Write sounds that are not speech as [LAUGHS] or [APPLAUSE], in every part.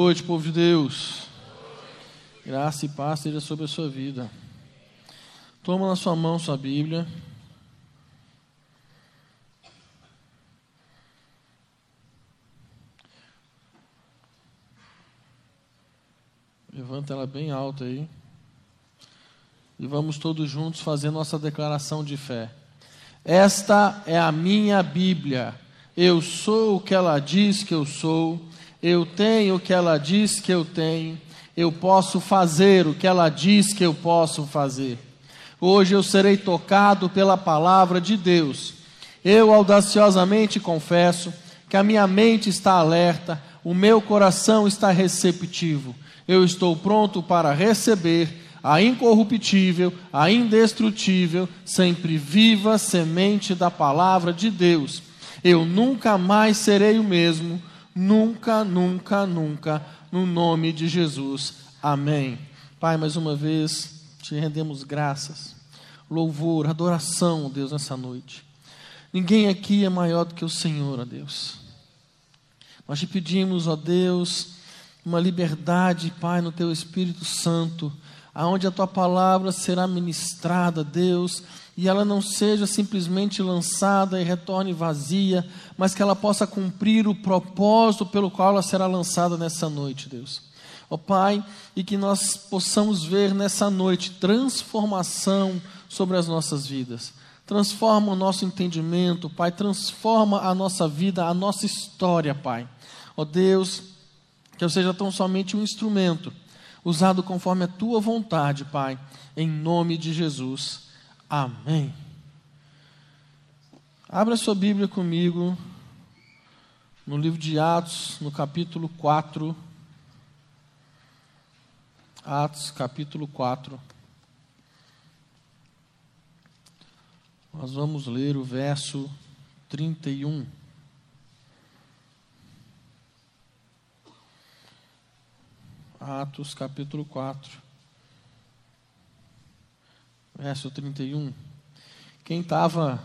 Boa noite, povo de Deus. Graça e paz seja sobre a sua vida. Toma na sua mão sua Bíblia. Levanta ela bem alta aí. E vamos todos juntos fazer nossa declaração de fé. Esta é a minha Bíblia. Eu sou o que ela diz que eu sou. Eu tenho o que ela diz que eu tenho. Eu posso fazer o que ela diz que eu posso fazer. Hoje eu serei tocado pela palavra de Deus. Eu audaciosamente confesso que a minha mente está alerta, o meu coração está receptivo. Eu estou pronto para receber a incorruptível, a indestrutível, sempre viva semente da palavra de Deus. Eu nunca mais serei o mesmo Nunca, nunca, nunca, no nome de Jesus. Amém. Pai, mais uma vez te rendemos graças, louvor, adoração, Deus, nessa noite. Ninguém aqui é maior do que o Senhor, ó Deus. Nós te pedimos, ó Deus, uma liberdade, Pai, no teu Espírito Santo, aonde a tua palavra será ministrada, Deus e ela não seja simplesmente lançada e retorne vazia, mas que ela possa cumprir o propósito pelo qual ela será lançada nessa noite, Deus. Ó oh, Pai, e que nós possamos ver nessa noite transformação sobre as nossas vidas. Transforma o nosso entendimento, Pai, transforma a nossa vida, a nossa história, Pai. Ó oh, Deus, que eu seja tão somente um instrumento, usado conforme a tua vontade, Pai, em nome de Jesus. Amém. Abra sua Bíblia comigo no livro de Atos, no capítulo 4. Atos, capítulo 4. Nós vamos ler o verso 31. Atos, capítulo 4 verso 31. Quem estava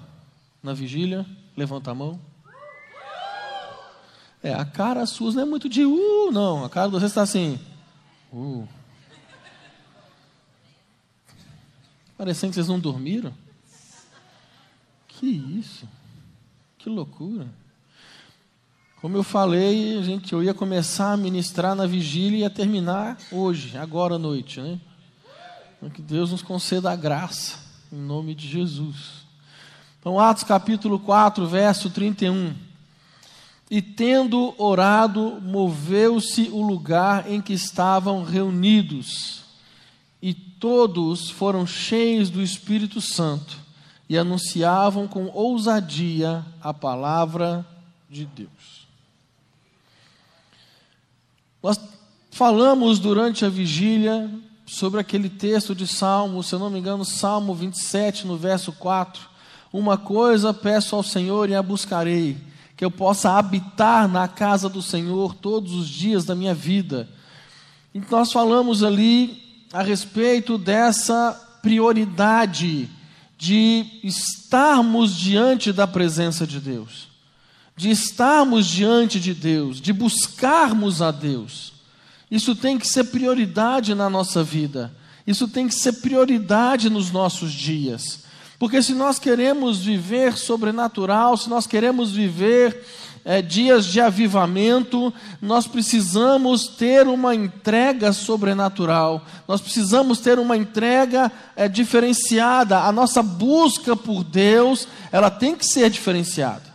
na vigília, levanta a mão. É, a cara sua não é muito de uh, não. A cara de você está assim. Uh. Parecendo que vocês não dormiram. Que isso? Que loucura. Como eu falei, gente, eu ia começar a ministrar na vigília e ia terminar hoje, agora à noite, né? Que Deus nos conceda a graça, em nome de Jesus. Então, Atos capítulo 4, verso 31. E tendo orado, moveu-se o lugar em que estavam reunidos, e todos foram cheios do Espírito Santo e anunciavam com ousadia a palavra de Deus. Nós falamos durante a vigília sobre aquele texto de Salmo, se eu não me engano, Salmo 27, no verso 4. Uma coisa peço ao Senhor e a buscarei, que eu possa habitar na casa do Senhor todos os dias da minha vida. E nós falamos ali a respeito dessa prioridade de estarmos diante da presença de Deus, de estarmos diante de Deus, de buscarmos a Deus. Isso tem que ser prioridade na nossa vida. Isso tem que ser prioridade nos nossos dias. Porque se nós queremos viver sobrenatural, se nós queremos viver é, dias de avivamento, nós precisamos ter uma entrega sobrenatural, nós precisamos ter uma entrega é, diferenciada. A nossa busca por Deus, ela tem que ser diferenciada.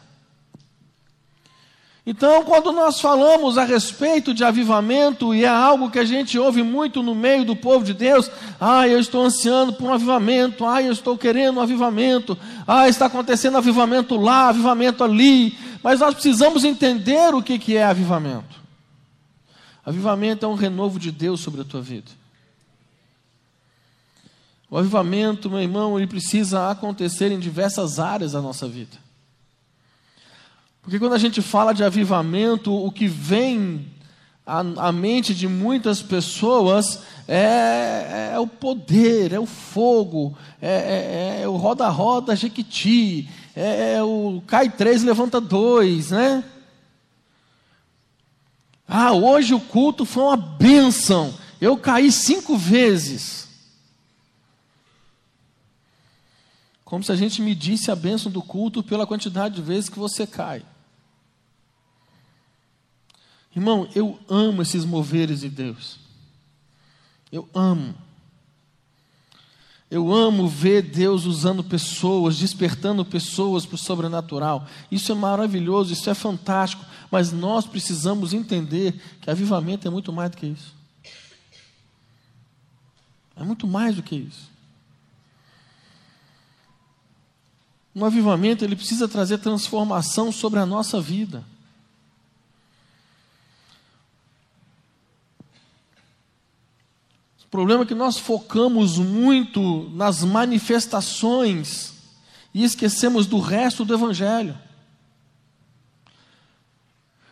Então, quando nós falamos a respeito de avivamento, e é algo que a gente ouve muito no meio do povo de Deus, ah, eu estou ansiando por um avivamento, ah, eu estou querendo um avivamento, ah, está acontecendo avivamento lá, avivamento ali, mas nós precisamos entender o que é avivamento. Avivamento é um renovo de Deus sobre a tua vida. O avivamento, meu irmão, ele precisa acontecer em diversas áreas da nossa vida. Porque quando a gente fala de avivamento, o que vem à, à mente de muitas pessoas é, é, o poder, é o fogo, é, é, é o roda-roda jequiti, é, é, o cai três, levanta dois, né? Ah, hoje o culto foi uma bênção. Eu caí cinco vezes. Como se a gente medisse a bênção do culto pela quantidade de vezes que você cai. Irmão, eu amo esses moveres de Deus. Eu amo. Eu amo ver Deus usando pessoas, despertando pessoas para o sobrenatural. Isso é maravilhoso, isso é fantástico. Mas nós precisamos entender que avivamento é muito mais do que isso. É muito mais do que isso. Um avivamento ele precisa trazer transformação sobre a nossa vida. O problema é que nós focamos muito nas manifestações e esquecemos do resto do evangelho.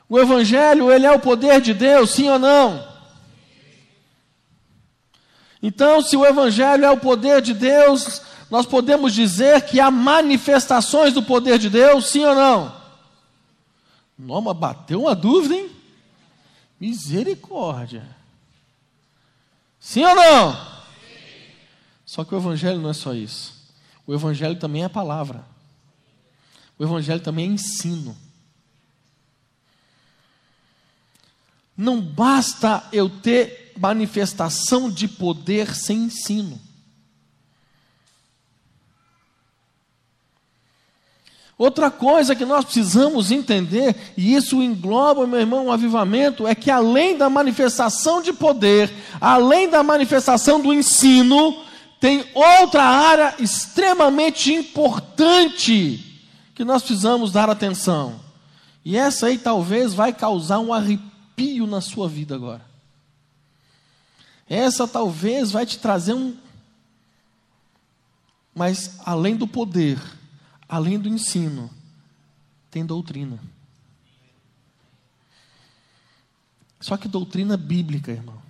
O evangelho, ele é o poder de Deus, sim ou não? Então, se o evangelho é o poder de Deus, nós podemos dizer que há manifestações do poder de Deus, sim ou não? Noma bateu uma dúvida, hein? Misericórdia. Sim ou não? Sim. Só que o Evangelho não é só isso. O Evangelho também é palavra. O Evangelho também é ensino. Não basta eu ter manifestação de poder sem ensino. Outra coisa que nós precisamos entender, e isso engloba, meu irmão, o avivamento, é que além da manifestação de poder, além da manifestação do ensino, tem outra área extremamente importante que nós precisamos dar atenção. E essa aí talvez vai causar um arrepio na sua vida agora. Essa talvez vai te trazer um. Mas além do poder, além do ensino, tem doutrina. Só que doutrina bíblica, irmão.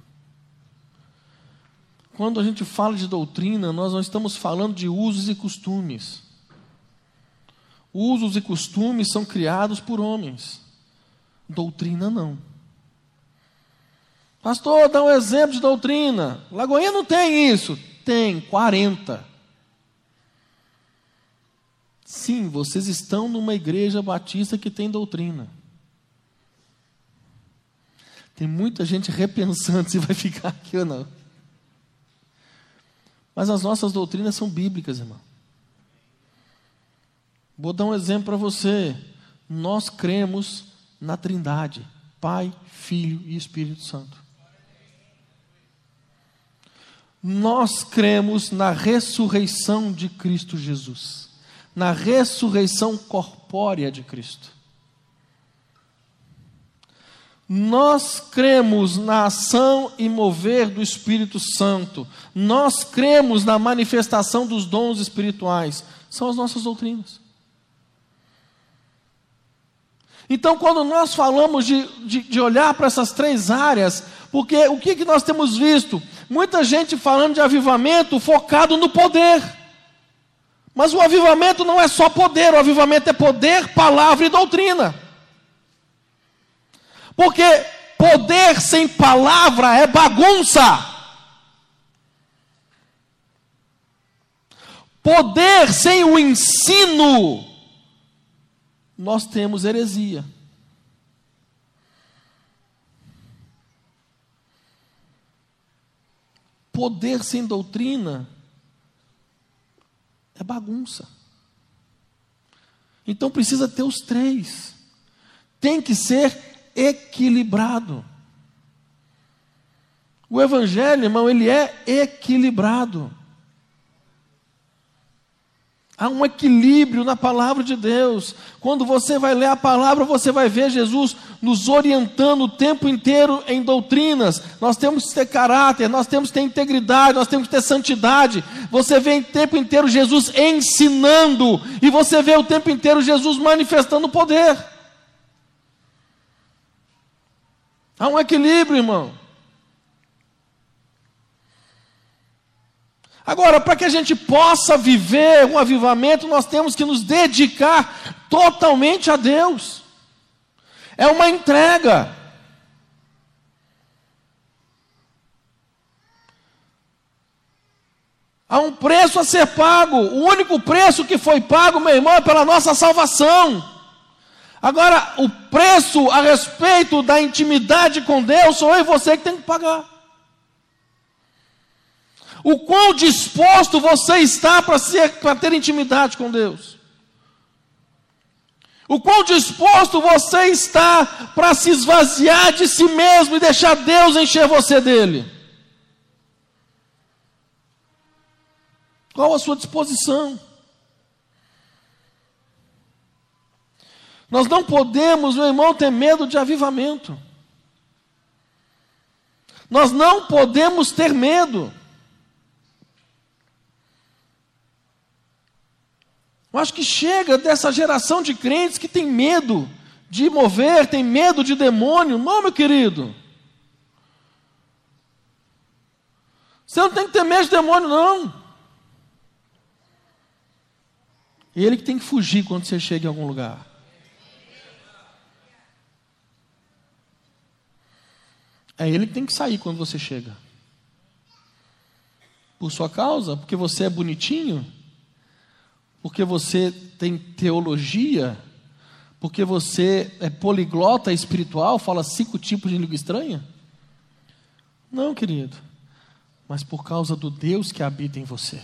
Quando a gente fala de doutrina, nós não estamos falando de usos e costumes. Usos e costumes são criados por homens. Doutrina não. Pastor, dá um exemplo de doutrina. Lagoinha não tem isso. Tem 40. Sim, vocês estão numa igreja batista que tem doutrina. Tem muita gente repensando [LAUGHS] se vai ficar aqui ou não. Mas as nossas doutrinas são bíblicas, irmão. Vou dar um exemplo para você. Nós cremos na Trindade: Pai, Filho e Espírito Santo. Nós cremos na ressurreição de Cristo Jesus na ressurreição corpórea de Cristo. Nós cremos na ação e mover do Espírito Santo. Nós cremos na manifestação dos dons espirituais. São as nossas doutrinas. Então, quando nós falamos de, de, de olhar para essas três áreas, porque o que, que nós temos visto? Muita gente falando de avivamento focado no poder. Mas o avivamento não é só poder, o avivamento é poder, palavra e doutrina. Porque poder sem palavra é bagunça. Poder sem o ensino, nós temos heresia. Poder sem doutrina é bagunça. Então precisa ter os três. Tem que ser equilibrado. O evangelho, irmão, ele é equilibrado. Há um equilíbrio na palavra de Deus. Quando você vai ler a palavra, você vai ver Jesus nos orientando o tempo inteiro em doutrinas. Nós temos que ter caráter, nós temos que ter integridade, nós temos que ter santidade. Você vê o tempo inteiro Jesus ensinando, e você vê o tempo inteiro Jesus manifestando poder. Há um equilíbrio, irmão. Agora, para que a gente possa viver um avivamento, nós temos que nos dedicar totalmente a Deus. É uma entrega. Há um preço a ser pago. O único preço que foi pago, meu irmão, é pela nossa salvação. Agora, o preço a respeito da intimidade com Deus, sou eu e você que tem que pagar. O quão disposto você está para ter intimidade com Deus? O quão disposto você está para se esvaziar de si mesmo e deixar Deus encher você dele? Qual a sua disposição? Nós não podemos, meu irmão, ter medo de avivamento. Nós não podemos ter medo. Acho que chega dessa geração de crentes que tem medo de mover, tem medo de demônio. Não, meu querido. Você não tem que ter medo de demônio, não. Ele que tem que fugir quando você chega em algum lugar. É ele que tem que sair quando você chega. Por sua causa, porque você é bonitinho, porque você tem teologia, porque você é poliglota espiritual, fala cinco tipos de língua estranha? Não, querido. Mas por causa do Deus que habita em você.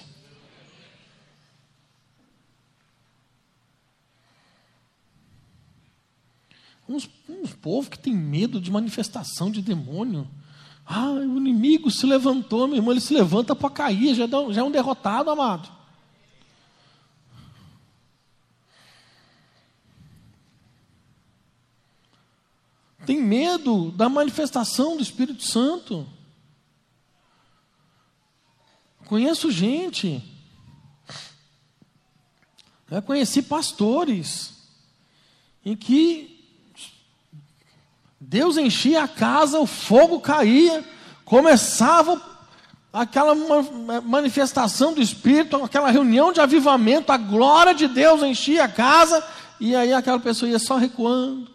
Uns, uns povos que tem medo de manifestação de demônio. Ah, o inimigo se levantou, meu irmão, ele se levanta para cair, já, já é um derrotado, amado. Tem medo da manifestação do Espírito Santo. Conheço gente. Eu conheci pastores em que Deus enchia a casa, o fogo caía, começava aquela manifestação do Espírito, aquela reunião de avivamento, a glória de Deus enchia a casa, e aí aquela pessoa ia só recuando,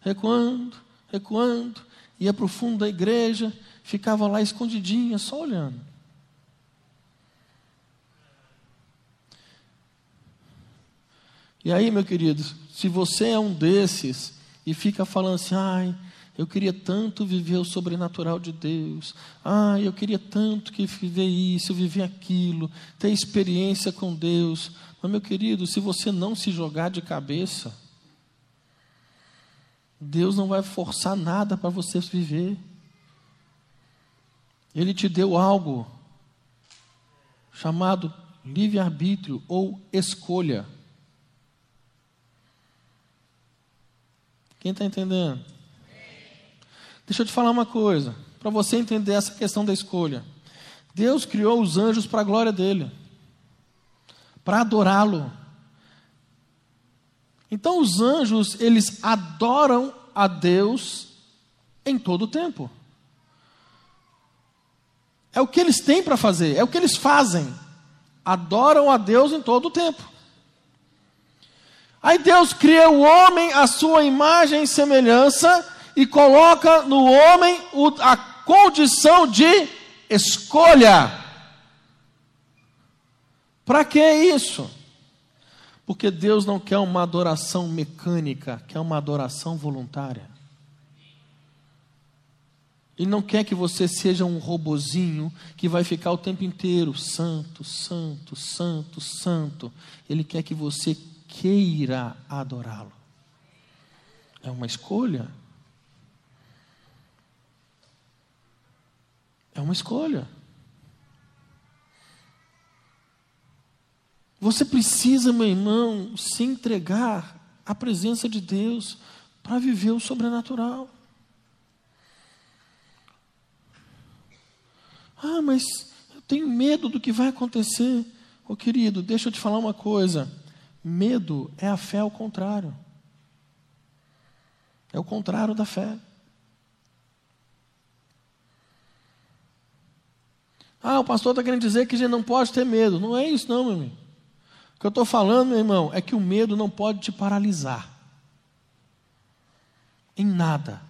recuando, recuando, ia para o fundo da igreja, ficava lá escondidinha, só olhando. E aí, meu querido, se você é um desses e fica falando assim, ai, eu queria tanto viver o sobrenatural de Deus. Ah, eu queria tanto que viver isso, viver aquilo, ter experiência com Deus. Mas, meu querido, se você não se jogar de cabeça, Deus não vai forçar nada para você viver. Ele te deu algo chamado livre-arbítrio ou escolha. Quem está entendendo? Deixa eu te falar uma coisa, para você entender essa questão da escolha. Deus criou os anjos para a glória dele, para adorá-lo. Então os anjos, eles adoram a Deus em todo o tempo. É o que eles têm para fazer, é o que eles fazem. Adoram a Deus em todo o tempo. Aí Deus cria o homem à sua imagem e semelhança, e coloca no homem a condição de escolha. Para que isso? Porque Deus não quer uma adoração mecânica, quer uma adoração voluntária. Ele não quer que você seja um robozinho que vai ficar o tempo inteiro santo, santo, santo, santo. Ele quer que você queira adorá-lo. É uma escolha. É uma escolha. Você precisa, meu irmão, se entregar à presença de Deus para viver o sobrenatural. Ah, mas eu tenho medo do que vai acontecer. Ô oh, querido, deixa eu te falar uma coisa. Medo é a fé ao contrário. É o contrário da fé. Ah, o pastor está querendo dizer que a gente não pode ter medo. Não é isso, não, meu irmão. Que eu estou falando, meu irmão, é que o medo não pode te paralisar. Em nada.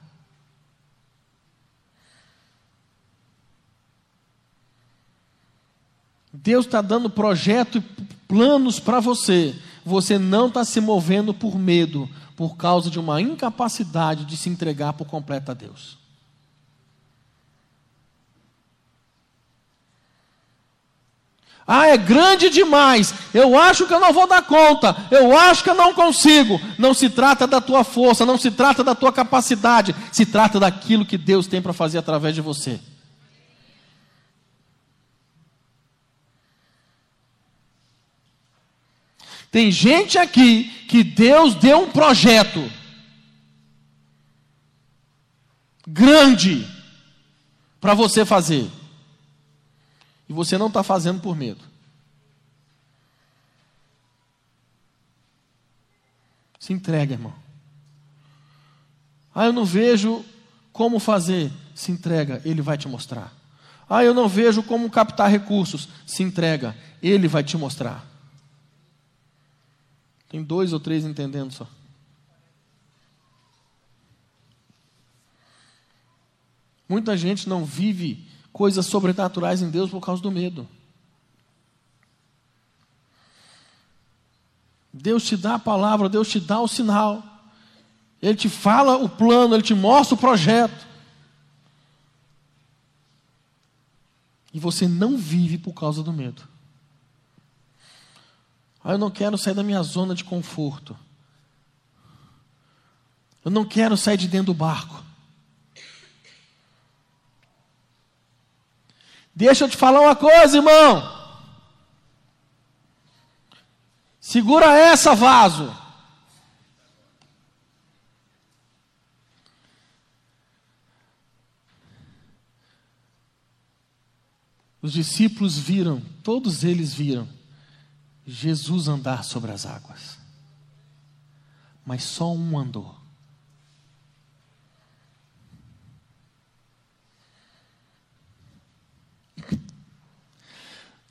Deus está dando projeto e planos para você. Você não está se movendo por medo, por causa de uma incapacidade de se entregar por completo a Deus. Ah, é grande demais. Eu acho que eu não vou dar conta. Eu acho que eu não consigo. Não se trata da tua força, não se trata da tua capacidade. Se trata daquilo que Deus tem para fazer através de você. Tem gente aqui que Deus deu um projeto grande para você fazer. E você não está fazendo por medo. Se entrega, irmão. Ah, eu não vejo como fazer. Se entrega, Ele vai te mostrar. Ah, eu não vejo como captar recursos. Se entrega, Ele vai te mostrar. Tem dois ou três entendendo só. Muita gente não vive coisas sobrenaturais em Deus por causa do medo. Deus te dá a palavra, Deus te dá o sinal. Ele te fala o plano, ele te mostra o projeto. E você não vive por causa do medo. Ah, eu não quero sair da minha zona de conforto. Eu não quero sair de dentro do barco. Deixa eu te falar uma coisa, irmão. Segura essa, vaso. Os discípulos viram, todos eles viram Jesus andar sobre as águas. Mas só um andou.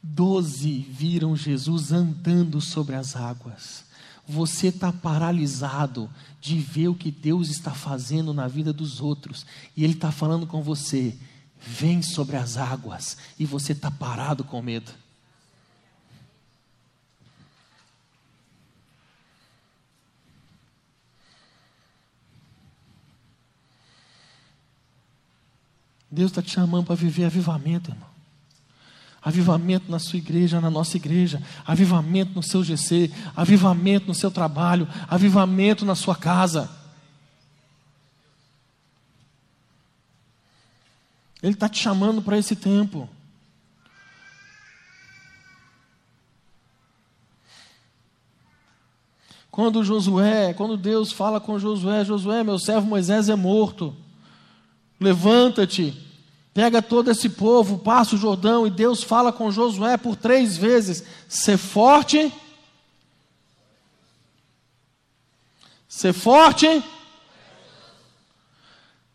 Doze viram Jesus andando sobre as águas. Você está paralisado de ver o que Deus está fazendo na vida dos outros. E Ele está falando com você: vem sobre as águas. E você está parado com medo. Deus está te chamando para viver avivamento, irmão. Avivamento na sua igreja, na nossa igreja, avivamento no seu GC, avivamento no seu trabalho, avivamento na sua casa. Ele está te chamando para esse tempo. Quando Josué, quando Deus fala com Josué, Josué, meu servo Moisés é morto. Levanta-te, pega todo esse povo, passa o Jordão, e Deus fala com Josué por três vezes: ser forte, ser forte,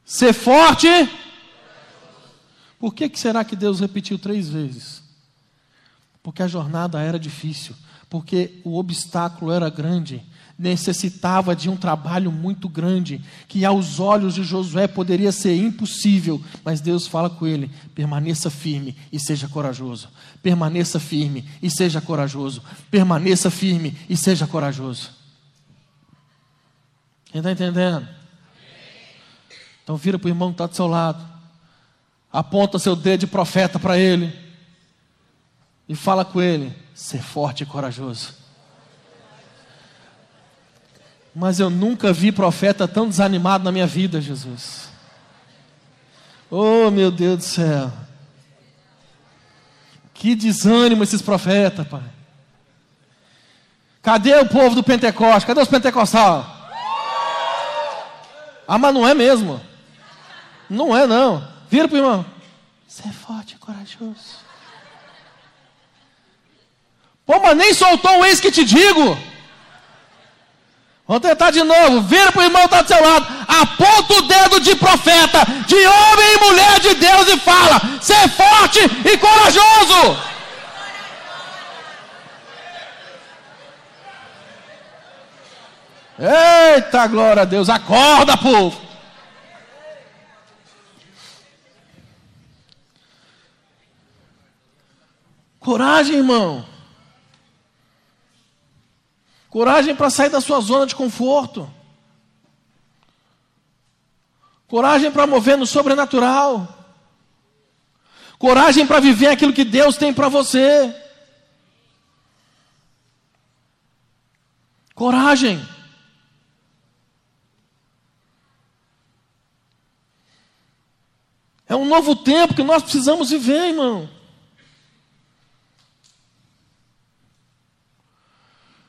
ser forte. Por que, que será que Deus repetiu três vezes? Porque a jornada era difícil, porque o obstáculo era grande necessitava de um trabalho muito grande, que aos olhos de Josué poderia ser impossível, mas Deus fala com ele: permaneça firme e seja corajoso. Permaneça firme e seja corajoso. Permaneça firme e seja corajoso. Quem está entendendo? Então vira para o irmão que está do seu lado, aponta seu dedo de profeta para ele e fala com ele: ser forte e corajoso. Mas eu nunca vi profeta tão desanimado na minha vida, Jesus. Oh, meu Deus do céu. Que desânimo esses profetas, Pai. Cadê o povo do Pentecoste? Cadê os pentecostais? Ah, mas não é mesmo. Não é, não. Vira para o irmão. Você é forte e corajoso. Pô, mas nem soltou o ex que te digo. Vamos tentar de novo. Vira para o irmão que está do seu lado. Aponta o dedo de profeta, de homem e mulher de Deus e fala: ser forte e corajoso. Eita glória a Deus. Acorda, povo. Coragem, irmão. Coragem para sair da sua zona de conforto. Coragem para mover no sobrenatural. Coragem para viver aquilo que Deus tem para você. Coragem. É um novo tempo que nós precisamos viver, irmão.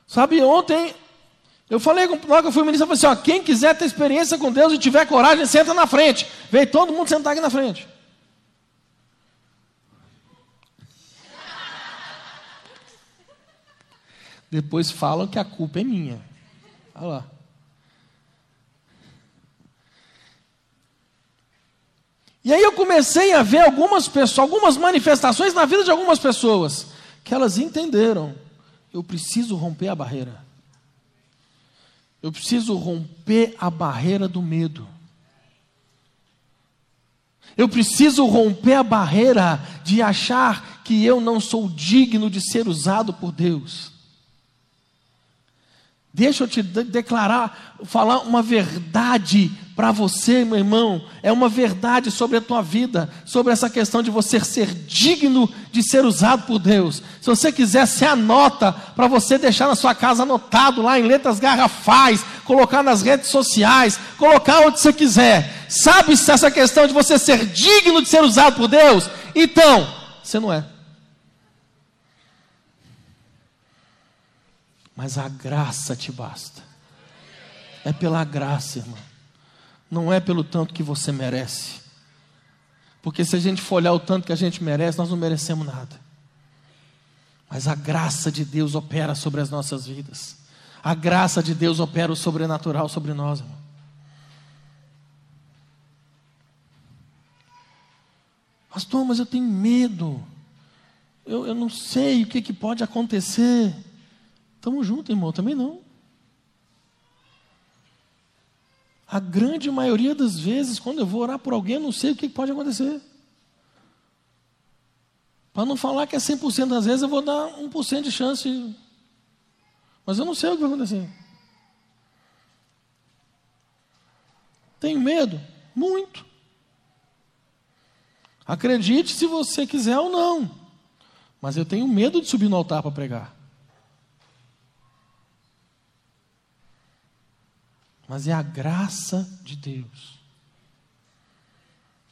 Sabe, ontem eu falei logo que eu fui ministro, eu falei assim: ó, quem quiser ter experiência com Deus e tiver coragem, senta na frente. Veio todo mundo sentar aqui na frente. Depois falam que a culpa é minha. Olha lá. E aí eu comecei a ver algumas pessoas, algumas manifestações na vida de algumas pessoas, que elas entenderam, eu preciso romper a barreira. Eu preciso romper a barreira do medo. Eu preciso romper a barreira de achar que eu não sou digno de ser usado por Deus. Deixa eu te declarar, falar uma verdade para você, meu irmão. É uma verdade sobre a tua vida, sobre essa questão de você ser digno de ser usado por Deus. Se você quiser, se anota para você deixar na sua casa anotado lá em letras garrafais, colocar nas redes sociais, colocar onde você quiser. Sabe se essa questão de você ser digno de ser usado por Deus? Então, você não é. Mas a graça te basta. É pela graça, irmão. Não é pelo tanto que você merece. Porque se a gente for olhar o tanto que a gente merece, nós não merecemos nada. Mas a graça de Deus opera sobre as nossas vidas. A graça de Deus opera o sobrenatural sobre nós, irmão. Pastor, mas eu tenho medo. Eu, eu não sei o que, que pode acontecer. Estamos juntos, irmão, também não. A grande maioria das vezes, quando eu vou orar por alguém, eu não sei o que pode acontecer. Para não falar que é 100% das vezes, eu vou dar 1% de chance. Mas eu não sei o que vai acontecer. Tenho medo? Muito. Acredite se você quiser ou não. Mas eu tenho medo de subir no altar para pregar. Mas é a graça de Deus.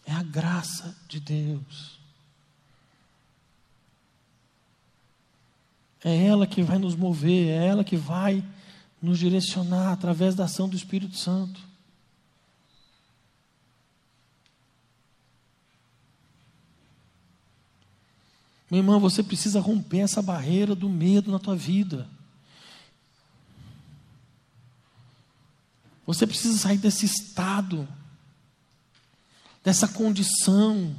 É a graça de Deus. É ela que vai nos mover, é ela que vai nos direcionar através da ação do Espírito Santo. Meu irmão, você precisa romper essa barreira do medo na tua vida. Você precisa sair desse estado, dessa condição.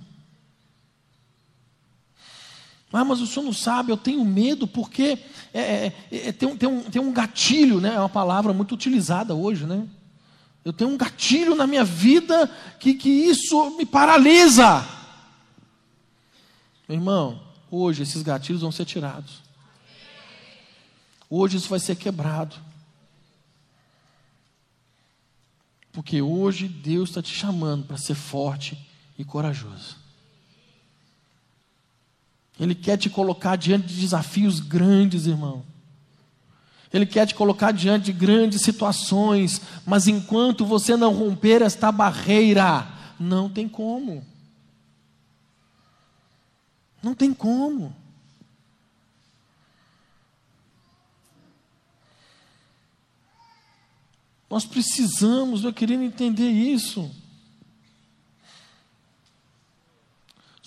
Ah, mas o senhor não sabe, eu tenho medo porque é, é, é, tem, tem, um, tem um gatilho, né? é uma palavra muito utilizada hoje. Né? Eu tenho um gatilho na minha vida que, que isso me paralisa. Meu irmão, hoje esses gatilhos vão ser tirados. Hoje isso vai ser quebrado. Porque hoje Deus está te chamando para ser forte e corajoso. Ele quer te colocar diante de desafios grandes, irmão. Ele quer te colocar diante de grandes situações, mas enquanto você não romper esta barreira, não tem como. Não tem como. Nós precisamos, meu querido, entender isso.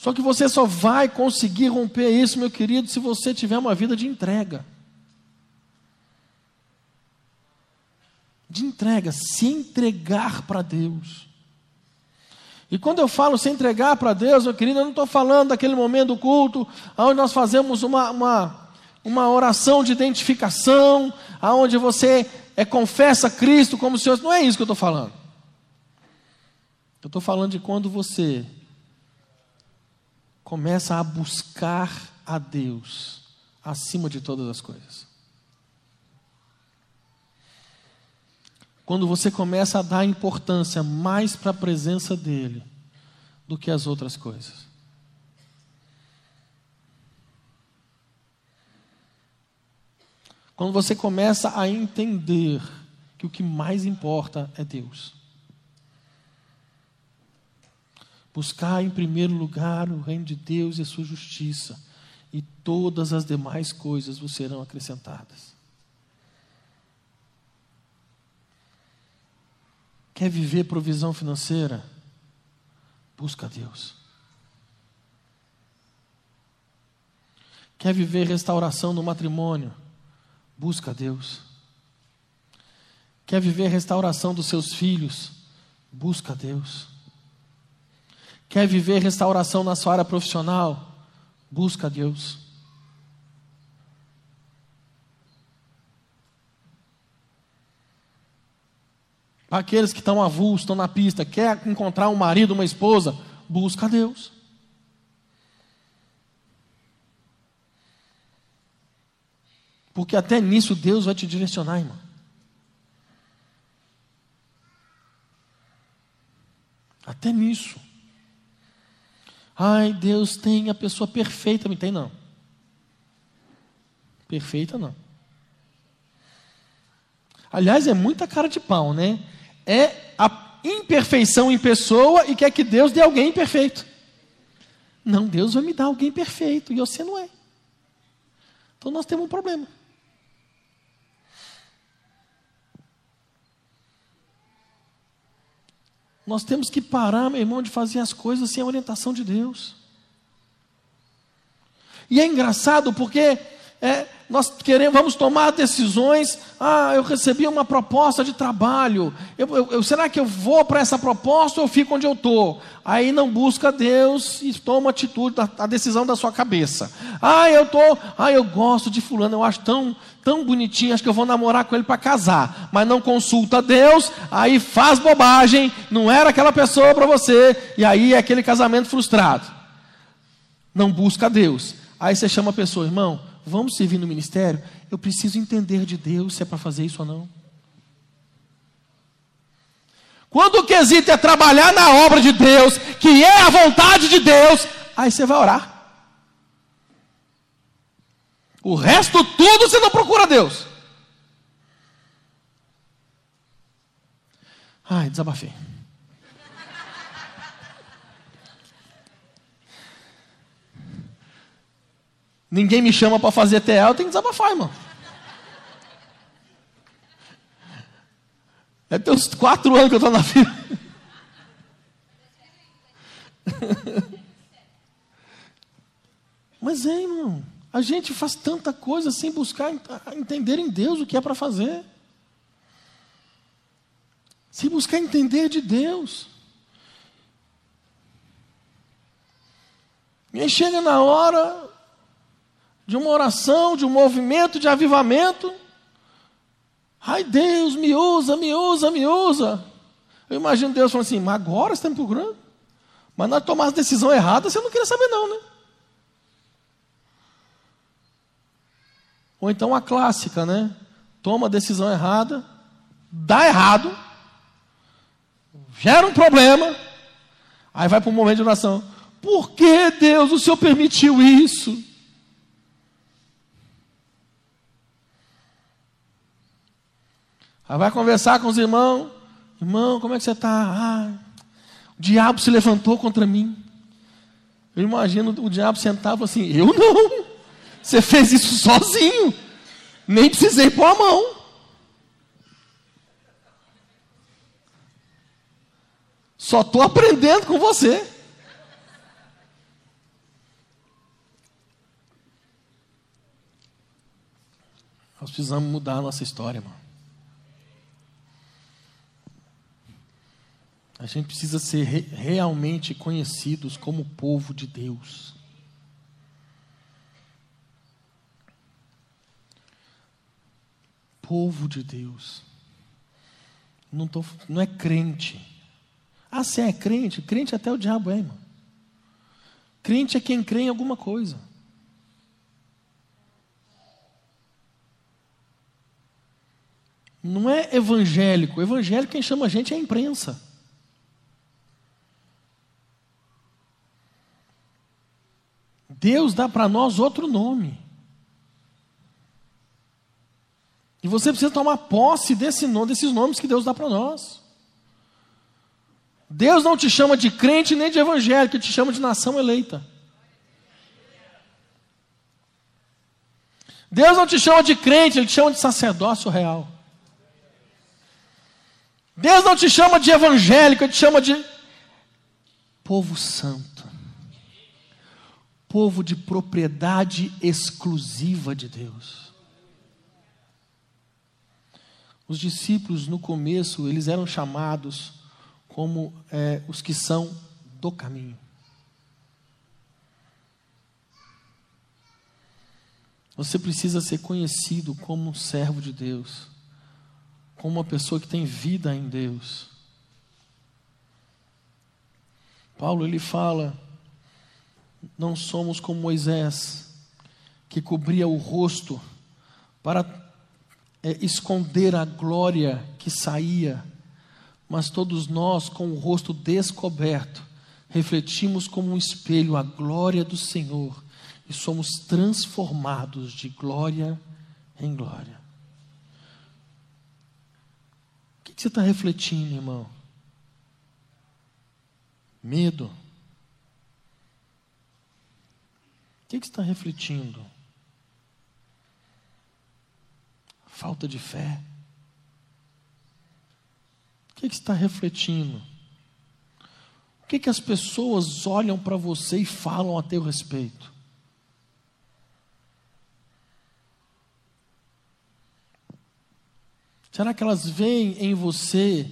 Só que você só vai conseguir romper isso, meu querido, se você tiver uma vida de entrega. De entrega, se entregar para Deus. E quando eu falo se entregar para Deus, meu querido, eu não estou falando daquele momento do culto, onde nós fazemos uma, uma, uma oração de identificação, aonde você é confessa Cristo como Senhor. Não é isso que eu estou falando. Eu estou falando de quando você começa a buscar a Deus acima de todas as coisas. Quando você começa a dar importância mais para a presença dEle do que as outras coisas. Quando você começa a entender que o que mais importa é Deus. Buscar em primeiro lugar o reino de Deus e a sua justiça, e todas as demais coisas vos serão acrescentadas. Quer viver provisão financeira? Busca Deus. Quer viver restauração no matrimônio? Busca Deus. Quer viver restauração dos seus filhos? Busca Deus. Quer viver restauração na sua área profissional? Busca Deus. Para aqueles que estão avulsos, estão na pista, quer encontrar um marido, uma esposa? Busca Deus. Porque até nisso Deus vai te direcionar, irmão. Até nisso. Ai, Deus tem a pessoa perfeita. Não tem, não. Perfeita, não. Aliás, é muita cara de pau, né? É a imperfeição em pessoa e quer que Deus dê alguém imperfeito. Não, Deus vai me dar alguém perfeito e você não é. Então nós temos um problema. Nós temos que parar, meu irmão, de fazer as coisas sem a orientação de Deus. E é engraçado porque é, nós queremos, vamos tomar decisões. Ah, eu recebi uma proposta de trabalho. Eu, eu, eu, será que eu vou para essa proposta ou eu fico onde eu estou? Aí não busca Deus e toma atitude, a, a decisão da sua cabeça. Ah, eu tô, ah, eu gosto de fulano, eu acho tão, tão bonitinho, acho que eu vou namorar com ele para casar. Mas não consulta Deus, aí faz bobagem, não era aquela pessoa para você, e aí é aquele casamento frustrado. Não busca Deus. Aí você chama a pessoa, irmão, vamos servir no ministério, eu preciso entender de Deus se é para fazer isso ou não. Quando o quesito é trabalhar na obra de Deus, que é a vontade de Deus, aí você vai orar. O resto tudo você não procura Deus. Ai, desabafei. Ninguém me chama para fazer TA, eu tenho que desabafar, irmão. É ter uns quatro anos que eu estou na fila. [LAUGHS] Mas é, irmão. A gente faz tanta coisa sem buscar entender em Deus o que é para fazer. Sem buscar entender de Deus. E aí chega na hora, de uma oração, de um movimento de avivamento. Ai, Deus, me usa, me usa, me usa. Eu imagino Deus falando assim, mas agora você está me procurando? Mas nós tomar a decisão errada, você não queria saber não, né? Ou então a clássica, né? Toma a decisão errada, dá errado, gera um problema, aí vai para um momento de oração. Por que Deus, o Senhor permitiu isso? Aí vai conversar com os irmãos. Irmão, como é que você está? Ah, o diabo se levantou contra mim. Eu imagino o diabo sentado assim: Eu não. Você fez isso sozinho. Nem precisei pôr a mão. Só estou aprendendo com você. Nós precisamos mudar a nossa história, mano. gente precisa ser re realmente conhecidos como povo de Deus. Povo de Deus. Não, tô, não é crente. Ah, você é crente? Crente até o diabo é, irmão. Crente é quem crê em alguma coisa. Não é evangélico. Evangélico quem chama a gente é a imprensa. Deus dá para nós outro nome. E você precisa tomar posse desse nome, desses nomes que Deus dá para nós. Deus não te chama de crente nem de evangélico, Ele te chama de nação eleita. Deus não te chama de crente, Ele te chama de sacerdócio real. Deus não te chama de evangélico, Ele te chama de povo santo. Povo de propriedade exclusiva de Deus. Os discípulos, no começo, eles eram chamados como é, os que são do caminho. Você precisa ser conhecido como um servo de Deus, como uma pessoa que tem vida em Deus. Paulo ele fala: não somos como Moisés, que cobria o rosto para é, esconder a glória que saía mas todos nós, com o rosto descoberto, refletimos como um espelho a glória do Senhor e somos transformados de glória em glória. O que você está refletindo, irmão? Medo. O que você está refletindo? Falta de fé que, que você está refletindo? O que, que as pessoas olham para você e falam a teu respeito? Será que elas veem em você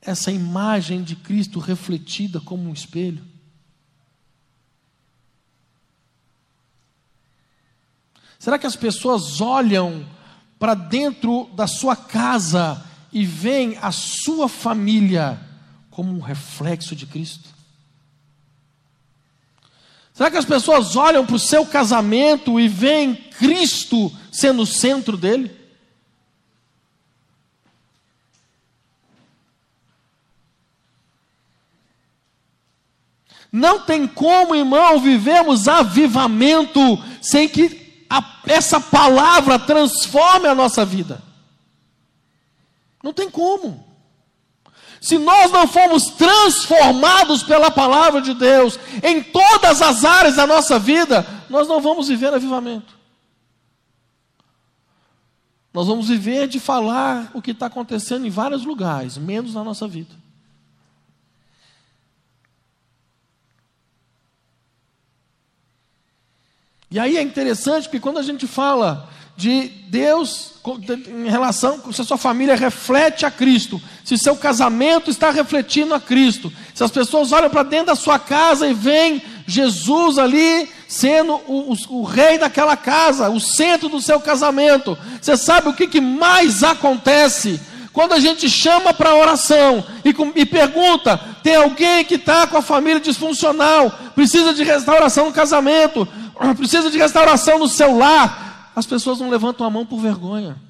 essa imagem de Cristo refletida como um espelho? Será que as pessoas olham para dentro da sua casa e veem a sua família como um reflexo de Cristo? Será que as pessoas olham para o seu casamento e veem Cristo sendo o centro dele? Não tem como, irmão, vivemos avivamento sem que a, essa palavra transforme a nossa vida. Não tem como. Se nós não formos transformados pela palavra de Deus em todas as áreas da nossa vida, nós não vamos viver avivamento. Nós vamos viver de falar o que está acontecendo em vários lugares, menos na nossa vida. E aí é interessante porque quando a gente fala de Deus em relação se a sua família reflete a Cristo, se seu casamento está refletindo a Cristo, se as pessoas olham para dentro da sua casa e veem Jesus ali sendo o, o, o, rei daquela casa, o centro do seu casamento. Você sabe o que, que mais acontece? Quando a gente chama para oração e, e, pergunta: tem alguém que está com a família disfuncional, precisa de restauração no casamento, precisa de restauração no seu lar, as pessoas não levantam a mão por vergonha.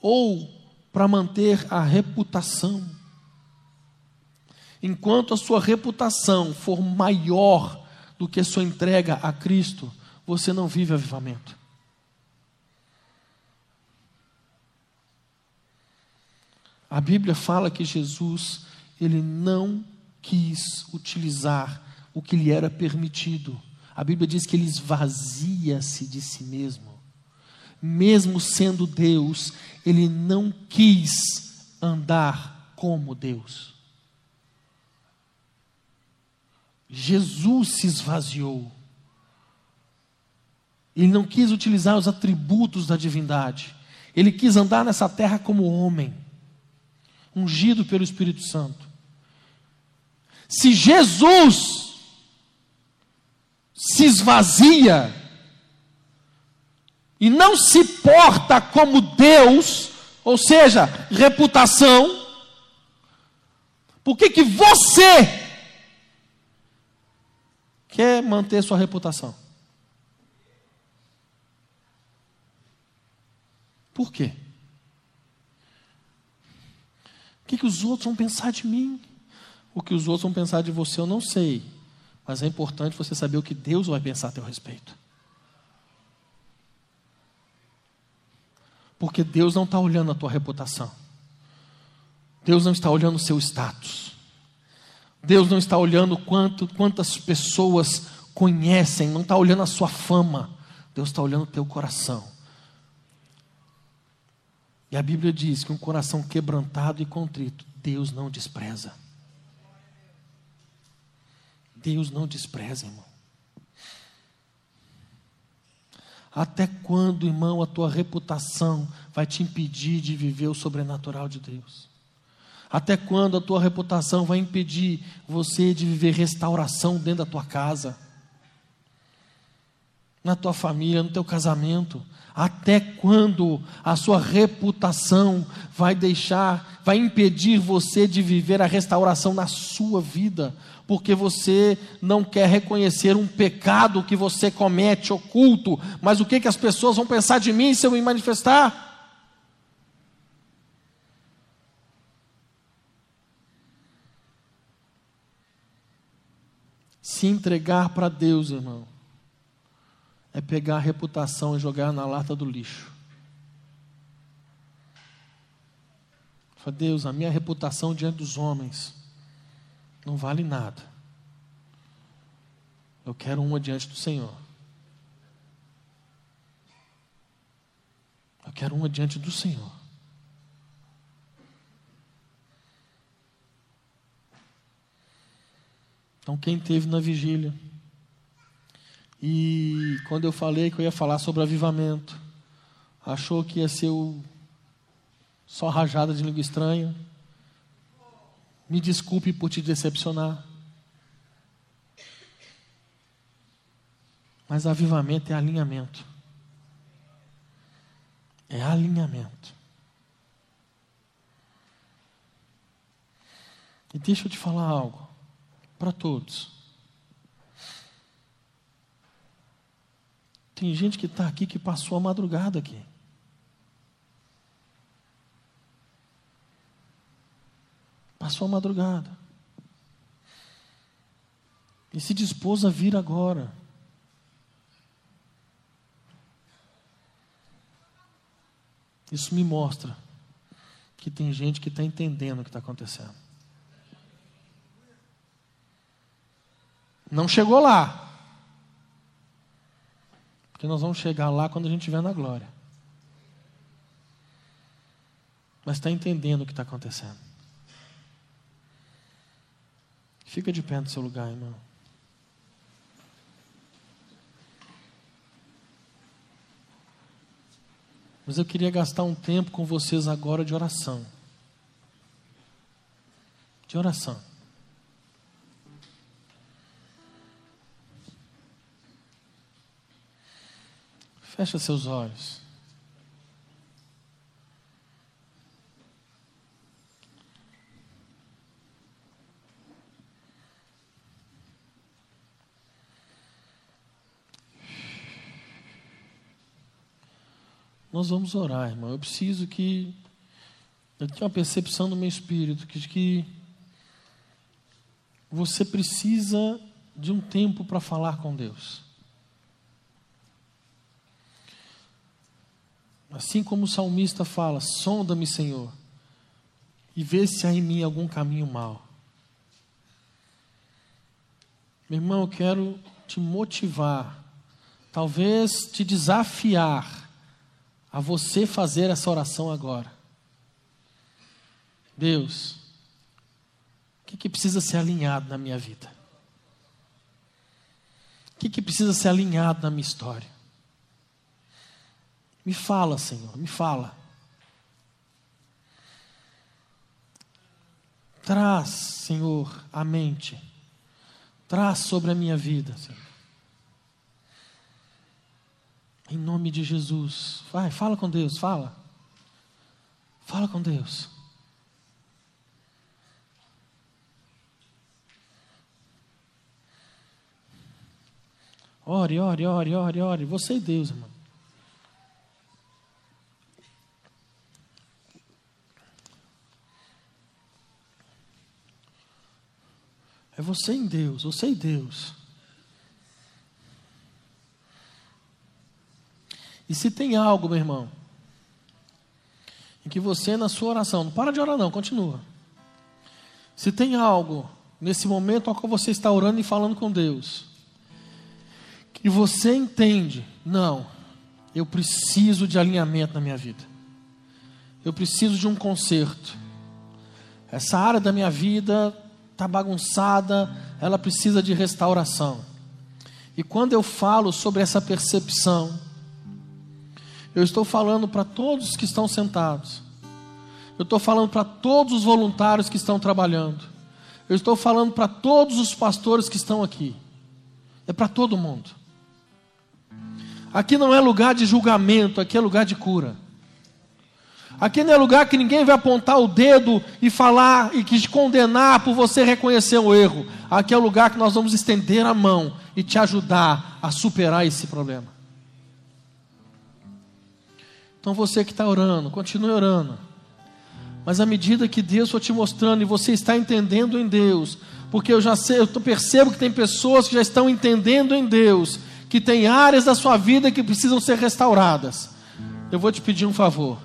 Ou para manter a reputação. Enquanto a sua reputação for maior do que a sua entrega a Cristo, você não vive avivamento. A Bíblia fala que Jesus, ele não quis utilizar o que lhe era permitido a Bíblia diz que ele esvazia-se de si mesmo. Mesmo sendo Deus, ele não quis andar como Deus. Jesus se esvaziou. Ele não quis utilizar os atributos da divindade. Ele quis andar nessa terra como homem, ungido pelo Espírito Santo. Se Jesus se esvazia e não se porta como Deus, ou seja, reputação, por que, que você quer manter sua reputação? Por quê? que, que os outros vão pensar de mim? O que os outros vão pensar de você eu não sei. Mas é importante você saber o que Deus vai pensar a teu respeito. Porque Deus não está olhando a tua reputação. Deus não está olhando o seu status. Deus não está olhando quanto, quantas pessoas conhecem, não está olhando a sua fama. Deus está olhando o teu coração. E a Bíblia diz que um coração quebrantado e contrito, Deus não despreza. Deus não despreza, irmão. Até quando, irmão, a tua reputação vai te impedir de viver o sobrenatural de Deus? Até quando a tua reputação vai impedir você de viver restauração dentro da tua casa, na tua família, no teu casamento? Até quando a sua reputação vai deixar, vai impedir você de viver a restauração na sua vida? Porque você não quer reconhecer um pecado que você comete oculto, mas o que, que as pessoas vão pensar de mim se eu me manifestar? Se entregar para Deus, irmão, é pegar a reputação e jogar na lata do lixo. Fala, Deus, a minha reputação diante dos homens não vale nada. Eu quero uma diante do Senhor. Eu quero uma diante do Senhor. Então, quem teve na vigília, e quando eu falei que eu ia falar sobre avivamento, achou que ia ser o só rajada de língua estranha. Me desculpe por te decepcionar. Mas avivamento é alinhamento. É alinhamento. E deixa eu te falar algo para todos. Tem gente que está aqui que passou a madrugada aqui. Passou a madrugada. E se dispôs a vir agora. Isso me mostra que tem gente que está entendendo o que está acontecendo. Não chegou lá. Porque nós vamos chegar lá quando a gente estiver na glória. Mas está entendendo o que está acontecendo. Fica de pé no seu lugar, irmão. Mas eu queria gastar um tempo com vocês agora de oração. De oração. Fecha seus olhos. Nós vamos orar, irmão. Eu preciso que. Eu tenho uma percepção no meu espírito que, que você precisa de um tempo para falar com Deus. Assim como o salmista fala: sonda-me, Senhor, e vê se há em mim algum caminho mau. Meu irmão, eu quero te motivar, talvez te desafiar a você fazer essa oração agora. Deus, o que, que precisa ser alinhado na minha vida? O que, que precisa ser alinhado na minha história? Me fala, Senhor, me fala. Traz, Senhor, a mente. Traz sobre a minha vida, Senhor. Em nome de Jesus. Vai, fala com Deus, fala. Fala com Deus. Ore, ore, ore, ore, ore. Você e Deus, irmão. É você em Deus, você em Deus. E se tem algo, meu irmão, em que você na sua oração, não para de orar não, continua. Se tem algo nesse momento ao qual você está orando e falando com Deus, que você entende, não, eu preciso de alinhamento na minha vida. Eu preciso de um conserto. Essa área da minha vida está bagunçada, ela precisa de restauração. E quando eu falo sobre essa percepção, eu estou falando para todos que estão sentados. Eu estou falando para todos os voluntários que estão trabalhando. Eu estou falando para todos os pastores que estão aqui. É para todo mundo. Aqui não é lugar de julgamento, aqui é lugar de cura. Aqui não é lugar que ninguém vai apontar o dedo e falar e te condenar por você reconhecer o erro. Aqui é o lugar que nós vamos estender a mão e te ajudar a superar esse problema. Então você que está orando, continue orando. Mas à medida que Deus for te mostrando e você está entendendo em Deus, porque eu já sei, eu percebo que tem pessoas que já estão entendendo em Deus, que tem áreas da sua vida que precisam ser restauradas. Eu vou te pedir um favor.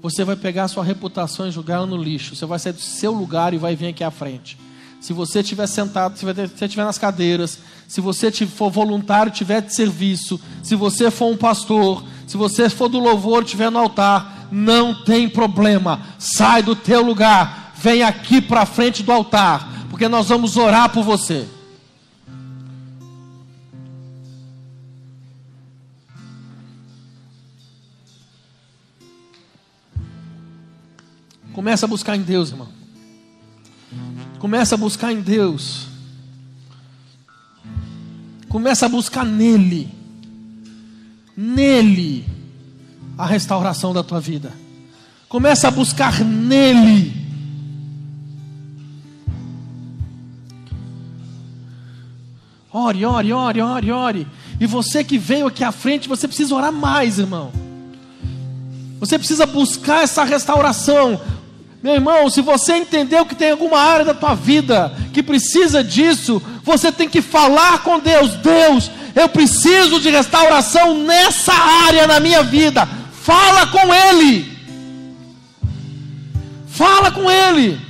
Você vai pegar a sua reputação e jogar no lixo. Você vai sair do seu lugar e vai vir aqui à frente. Se você estiver sentado, se você estiver nas cadeiras, se você for voluntário, tiver de serviço, se você for um pastor, se você for do louvor, estiver no altar, não tem problema. Sai do teu lugar, vem aqui para frente do altar, porque nós vamos orar por você. Começa a buscar em Deus, irmão. Começa a buscar em Deus. Começa a buscar nele nele a restauração da tua vida. Começa a buscar nele. Ore, ore, ore, ore, ore. E você que veio aqui à frente, você precisa orar mais, irmão. Você precisa buscar essa restauração. Meu irmão, se você entendeu que tem alguma área da tua vida que precisa disso, você tem que falar com Deus. Deus, eu preciso de restauração nessa área na minha vida. Fala com Ele. Fala com Ele.